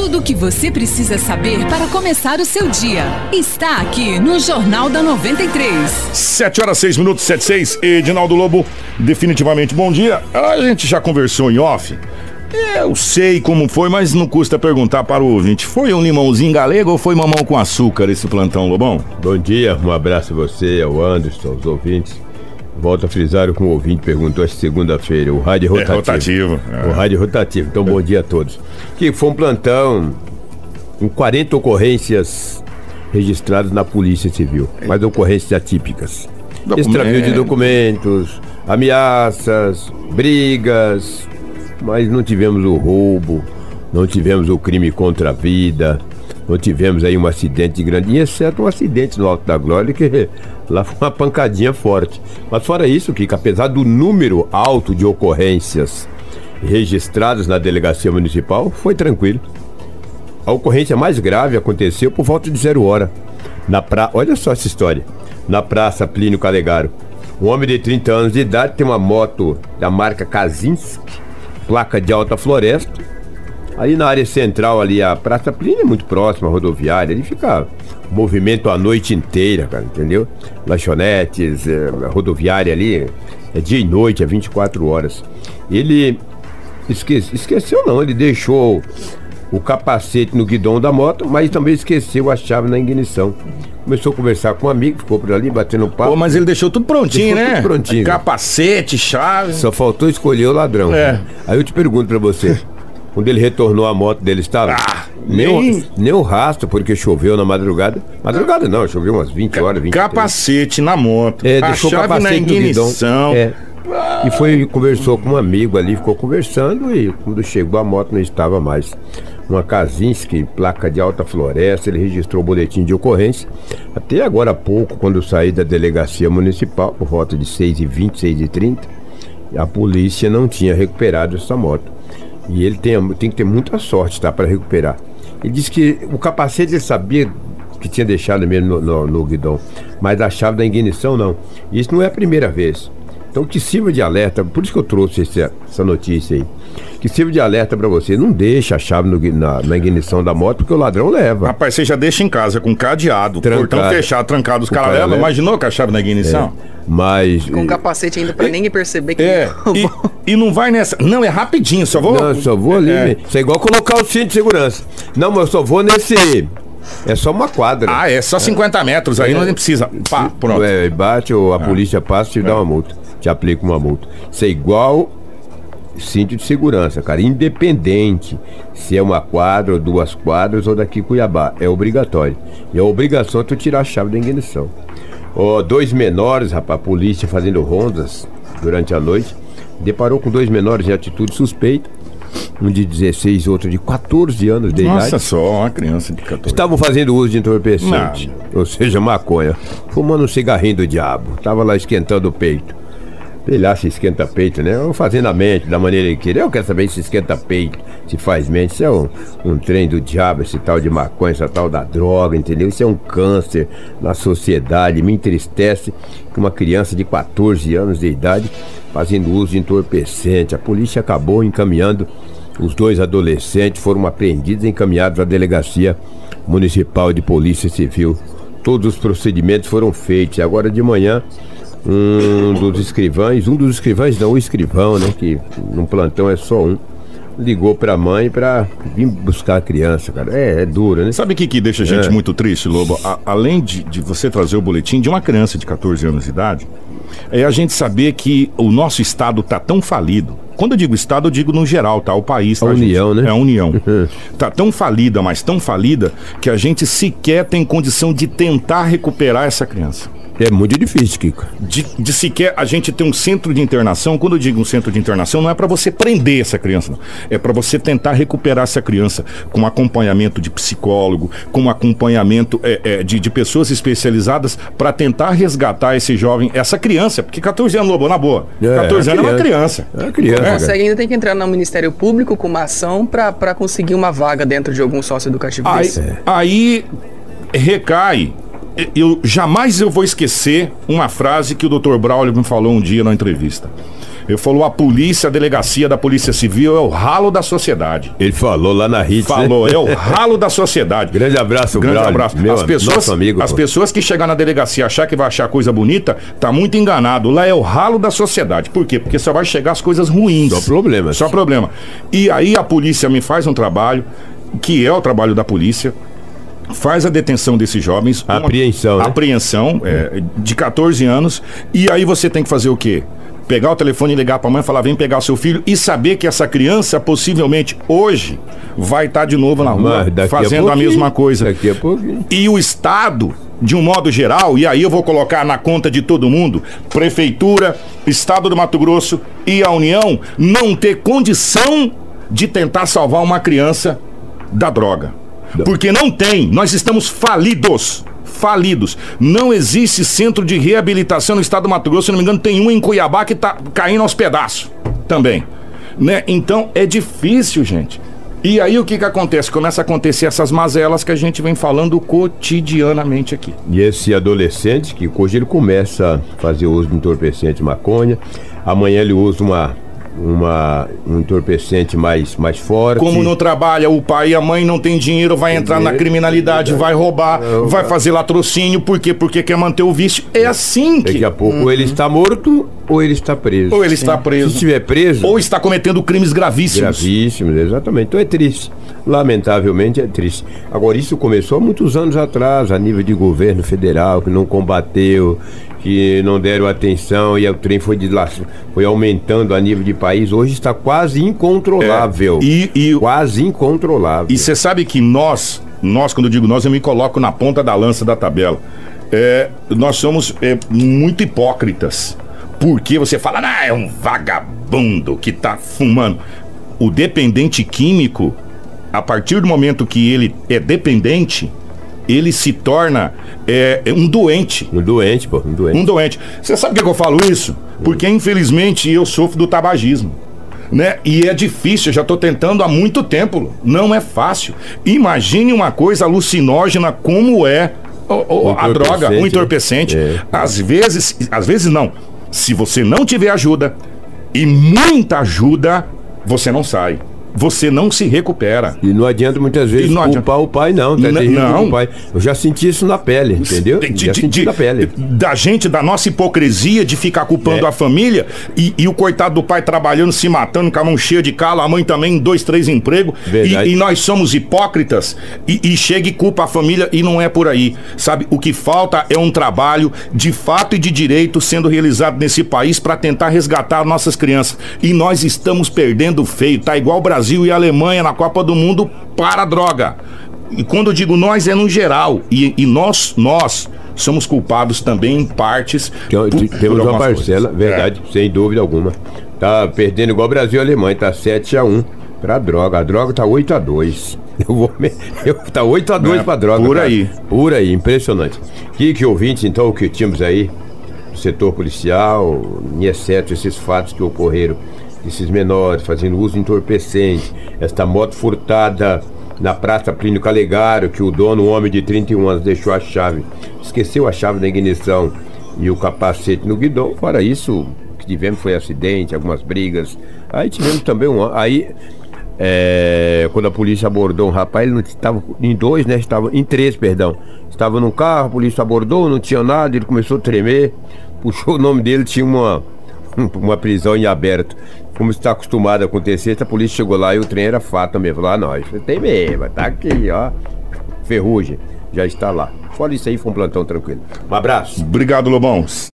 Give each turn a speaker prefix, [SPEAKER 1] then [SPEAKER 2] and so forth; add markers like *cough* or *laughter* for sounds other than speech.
[SPEAKER 1] Tudo o que você precisa saber para começar o seu dia está aqui no Jornal da 93.
[SPEAKER 2] 7 horas 6 minutos, 7 6. Edinaldo Lobo, definitivamente bom dia. A gente já conversou em off. Eu sei como foi, mas não custa perguntar para o ouvinte. Foi um limãozinho galego ou foi mamão com açúcar esse plantão, Lobão?
[SPEAKER 3] Bom dia, um abraço a você, ao Anderson, aos ouvintes. Volto a frisar o que o ouvinte perguntou esta segunda-feira, o rádio rotativo.
[SPEAKER 2] É rotativo.
[SPEAKER 3] É. O rádio rotativo. Então, bom dia a todos. Que foi um plantão com 40 ocorrências registradas na Polícia Civil, mas ocorrências atípicas. Documento. Extravio de documentos, ameaças, brigas, mas não tivemos o roubo, não tivemos o crime contra a vida, não tivemos aí um acidente grande, exceto um acidente no Alto da Glória, que *laughs* lá foi uma pancadinha forte. Mas fora isso, que apesar do número alto de ocorrências registradas na delegacia municipal, foi tranquilo. A ocorrência mais grave aconteceu por volta de zero hora. Na pra... Olha só essa história. Na Praça Plínio Calegaro. Um homem de 30 anos de idade tem uma moto da marca Kazinski placa de alta floresta. Aí na área central ali, a Praça Plínio é muito próxima à rodoviária, ali fica movimento a noite inteira, cara, entendeu? Lanchonetes, é, rodoviária ali, é dia e noite, é 24 horas. Ele esque esqueceu não, ele deixou o capacete no guidão da moto, mas também esqueceu a chave na ignição. Começou a conversar com um amigo, ficou por ali batendo papo. Pô,
[SPEAKER 2] mas ele deixou tudo prontinho, deixou né? Tudo
[SPEAKER 3] prontinho.
[SPEAKER 2] Capacete, chave.
[SPEAKER 3] Só faltou escolher o ladrão. É. Aí eu te pergunto pra você. Quando ele retornou, a moto dele estava. Ah, nem, nem o rastro, porque choveu na madrugada. Madrugada não, choveu umas 20 horas, 20
[SPEAKER 2] Capacete na moto.
[SPEAKER 3] É, deixou a chave capacete na ignição. É. E foi conversou com um amigo ali, ficou conversando e quando chegou a moto não estava mais uma Kazinski, placa de alta floresta, ele registrou o boletim de ocorrência. Até agora há pouco, quando eu saí da delegacia municipal, por volta de 6h20, 6h30, a polícia não tinha recuperado essa moto. E ele tem, tem que ter muita sorte, tá, para recuperar. Ele disse que o capacete ele sabia que tinha deixado mesmo no, no, no guidão, mas a chave da ignição não. Isso não é a primeira vez. Então que sirva de alerta, por isso que eu trouxe essa, essa notícia aí. Que sirva de alerta para você, não deixa a chave no, na, na, ignição da moto, porque o ladrão leva.
[SPEAKER 2] Rapaz, você já deixa em casa com cadeado, trancado. portão fechado, trancado, os caras levam. Imaginou com a chave na ignição?
[SPEAKER 3] É. Mas.
[SPEAKER 4] Com capacete ainda pra ninguém perceber que.
[SPEAKER 2] É. E, e, não vai nessa. Não, é rapidinho, só vou.
[SPEAKER 3] Não, só vou ali. É. Isso é igual colocar o cinto de segurança. Não, mas eu só vou nesse. É só uma quadra.
[SPEAKER 2] Ah, é só 50 metros, aí é. não precisa. Pá, pronto.
[SPEAKER 3] É, bate ou a ah. polícia passa e te dá uma multa te aplica uma multa. Isso é igual cinto de segurança, cara, independente se é uma quadra ou duas quadras ou daqui Cuiabá, é obrigatório. E a obrigação é tu tirar a chave da ignição. Oh, dois menores, rapaz, polícia fazendo rondas durante a noite, deparou com dois menores em atitude suspeita, um de 16 e outro de 14 anos de
[SPEAKER 2] Nossa,
[SPEAKER 3] idade.
[SPEAKER 2] Nossa, só uma criança de 14.
[SPEAKER 3] Estavam fazendo uso de entorpecente, ou seja, maconha, fumando um cigarrinho do diabo, tava lá esquentando o peito. Sei lá se esquenta peito, né? Ou fazendo a mente da maneira que querer. Eu quero saber se esquenta peito, se faz mente. Isso é um, um trem do diabo, esse tal de maconha, essa tal da droga, entendeu? Isso é um câncer na sociedade. Me entristece que uma criança de 14 anos de idade fazendo uso de entorpecente. A polícia acabou encaminhando os dois adolescentes, foram apreendidos e encaminhados à delegacia municipal de polícia civil. Todos os procedimentos foram feitos. Agora de manhã um dos escrivães, um dos escrivães não, o escrivão, né, que num plantão é só um, ligou pra mãe pra vir buscar a criança, cara. É, é duro, né?
[SPEAKER 2] Sabe o que, que deixa a gente é. muito triste, Lobo? A, além de, de você trazer o boletim de uma criança de 14 anos de idade, é a gente saber que o nosso estado tá tão falido. Quando eu digo estado, eu digo no geral, tá? O país, tá,
[SPEAKER 3] A União,
[SPEAKER 2] gente?
[SPEAKER 3] né?
[SPEAKER 2] É a União. *laughs* tá tão falida, mas tão falida, que a gente sequer tem condição de tentar recuperar essa criança.
[SPEAKER 3] É muito difícil, Kiko.
[SPEAKER 2] De, de, sequer a gente ter um centro de internação. Quando eu digo um centro de internação, não é para você prender essa criança, não. é para você tentar recuperar essa criança com acompanhamento de psicólogo, com acompanhamento é, é, de, de, pessoas especializadas para tentar resgatar esse jovem, essa criança, porque 14 anos, Lobo, na boa. É, 14 é anos é uma criança.
[SPEAKER 3] É uma criança.
[SPEAKER 4] Não consegue ainda tem que entrar no Ministério Público com uma ação para conseguir uma vaga dentro de algum sócio educativo
[SPEAKER 2] aí, aí recai eu jamais eu vou esquecer uma frase que o Dr. Braulio me falou um dia na entrevista. Ele falou: a polícia, a delegacia da Polícia Civil é o ralo da sociedade.
[SPEAKER 3] Ele falou lá na RIT.
[SPEAKER 2] Falou, é o ralo da sociedade.
[SPEAKER 3] Grande abraço,
[SPEAKER 2] Grande
[SPEAKER 3] Braulio,
[SPEAKER 2] abraço.
[SPEAKER 3] meu
[SPEAKER 2] as pessoas,
[SPEAKER 3] nosso amigo,
[SPEAKER 2] as pessoas que chegar na delegacia e achar que vai achar coisa bonita, tá muito enganado. Lá é o ralo da sociedade. Por quê? Porque só vai chegar as coisas ruins.
[SPEAKER 3] Só problemas.
[SPEAKER 2] Só problema. E aí a polícia me faz um trabalho, que é o trabalho da polícia, faz a detenção desses jovens.
[SPEAKER 3] A
[SPEAKER 2] uma-
[SPEAKER 3] apreensão, né?
[SPEAKER 2] Apreensão, é, de 14 anos. E aí você tem que fazer o quê? Pegar o telefone e ligar pra mãe e falar: vem pegar seu filho e saber que essa criança, possivelmente, hoje, vai estar de novo na rua
[SPEAKER 3] Mas
[SPEAKER 2] fazendo a,
[SPEAKER 3] pouquinho,
[SPEAKER 2] mesma coisa.
[SPEAKER 3] Daqui a pouquinho.
[SPEAKER 2] E o Estado, de um modo geral, e aí eu vou colocar na conta de todo mundo, Prefeitura, Estado do Mato Grosso e a União, não ter condição de tentar salvar uma criança da droga. Porque não tem, nós estamos falidos. Falidos. Não existe centro de reabilitação no estado do Mato Grosso, se não me engano, tem um em Cuiabá que tá caindo aos pedaços também. Né? Então é difícil, gente. E aí o que que acontece? Começa a acontecer essas mazelas que a gente vem falando cotidianamente aqui.
[SPEAKER 3] E esse adolescente, que hoje ele começa a fazer uso de entorpecente maconha, amanhã ele usa uma, uma, um entorpecente mais, mais forte.
[SPEAKER 2] Como não trabalha, o pai e a mãe não tem dinheiro, vai entrar na criminalidade, vai roubar, vai fazer latrocínio, por quê? Porque quer manter o vício. É assim que.
[SPEAKER 3] Daqui a pouco ou ele está morto ou ele está preso.
[SPEAKER 2] Ou ele está
[SPEAKER 3] Se
[SPEAKER 2] preso,
[SPEAKER 3] estiver preso,
[SPEAKER 2] ou está cometendo crimes gravíssimos.
[SPEAKER 3] gravíssimos, exatamente. Então é triste. Lamentavelmente é triste. Agora, isso começou há muitos anos atrás, a nível de governo federal, que não combateu, que não deram atenção e o trem foi, de lá, foi aumentando a nível de país. Hoje está quase incontrolável.
[SPEAKER 2] É, e- e-
[SPEAKER 3] Quase incontrolável.
[SPEAKER 2] E você sabe que nós, nós, quando eu digo nós, eu me coloco na ponta da lança da tabela. É, nós somos é, muito hipócritas. Porque você fala, ah, é um vagabundo que tá fumando. O dependente químico, a partir do momento que ele é dependente, ele se torna é, um doente.
[SPEAKER 3] Um doente, pô, um doente.
[SPEAKER 2] Um doente. Você sabe por que eu falo isso? Porque infelizmente eu sofro do tabagismo. Né? E é difícil, eu já estou tentando há muito tempo. Não é fácil. Imagine uma coisa alucinógena como é o- o- a droga, o
[SPEAKER 3] né?
[SPEAKER 2] entorpecente.
[SPEAKER 3] É.
[SPEAKER 2] Às vezes, às vezes não. Se você não tiver ajuda e muita ajuda, você não sai. Você não se recupera.
[SPEAKER 3] E não adianta muitas vezes
[SPEAKER 2] não
[SPEAKER 3] culpar o pai, não. Tá
[SPEAKER 2] não.
[SPEAKER 3] com o pai. Eu já senti isso na pele, entendeu?
[SPEAKER 2] De-
[SPEAKER 3] já
[SPEAKER 2] de-
[SPEAKER 3] senti
[SPEAKER 2] de-
[SPEAKER 3] na pele.
[SPEAKER 2] Da gente, da nossa hipocrisia de ficar culpando
[SPEAKER 3] É.
[SPEAKER 2] a família e, e o coitado do pai trabalhando, se matando, com a mão cheia de calo, a mãe também, dois, três empregos.
[SPEAKER 3] Verdade.
[SPEAKER 2] E, e nós somos hipócritas e, e chega e culpa a família e não é por aí. Sabe, o que falta é um trabalho de fato e de direito sendo realizado nesse país para tentar resgatar nossas crianças. E nós estamos perdendo feio. Tá igual o Brasil e a Alemanha na Copa do Mundo para a droga. E quando eu digo nós, é no geral. E, e nós, nós somos culpados também em partes.
[SPEAKER 3] Tem-
[SPEAKER 2] por-
[SPEAKER 3] tem-
[SPEAKER 2] por
[SPEAKER 3] temos uma parcela,
[SPEAKER 2] coisas. É.
[SPEAKER 3] verdade, sem dúvida alguma. Tá perdendo igual Brasil e Alemanha, tá 7 a 1 pra droga. A droga tá 8 a 2 *laughs* Eu vou eu, Tá 8 a 2
[SPEAKER 2] É,
[SPEAKER 3] pra droga.
[SPEAKER 2] por
[SPEAKER 3] cara.
[SPEAKER 2] aí.
[SPEAKER 3] Por aí, impressionante. Que, que ouvintes, então, o que tínhamos aí do setor policial, e exceto esses fatos que ocorreram, esses menores fazendo uso entorpecente, esta moto furtada na Praça Plínio Calegaro, que o dono, um homem de 31 anos, deixou a chave, esqueceu a chave da ignição e o capacete no guidão. Fora isso, o que tivemos foi acidente, algumas brigas. Aí tivemos também um. Aí, é, quando a polícia abordou um rapaz, ele não estava em dois, né? Estava em três, perdão. Estava no carro, a polícia abordou, não tinha nada, ele começou a tremer, puxou o nome dele, tinha uma, *laughs* uma prisão em aberto. Como está acostumado a acontecer, a polícia chegou lá e o trem era fato ah, não, isso tem mesmo, tá aqui, ó. Ferrugem, já está lá. Fora isso aí, foi um plantão tranquilo. Um abraço.
[SPEAKER 2] Obrigado, Lobão.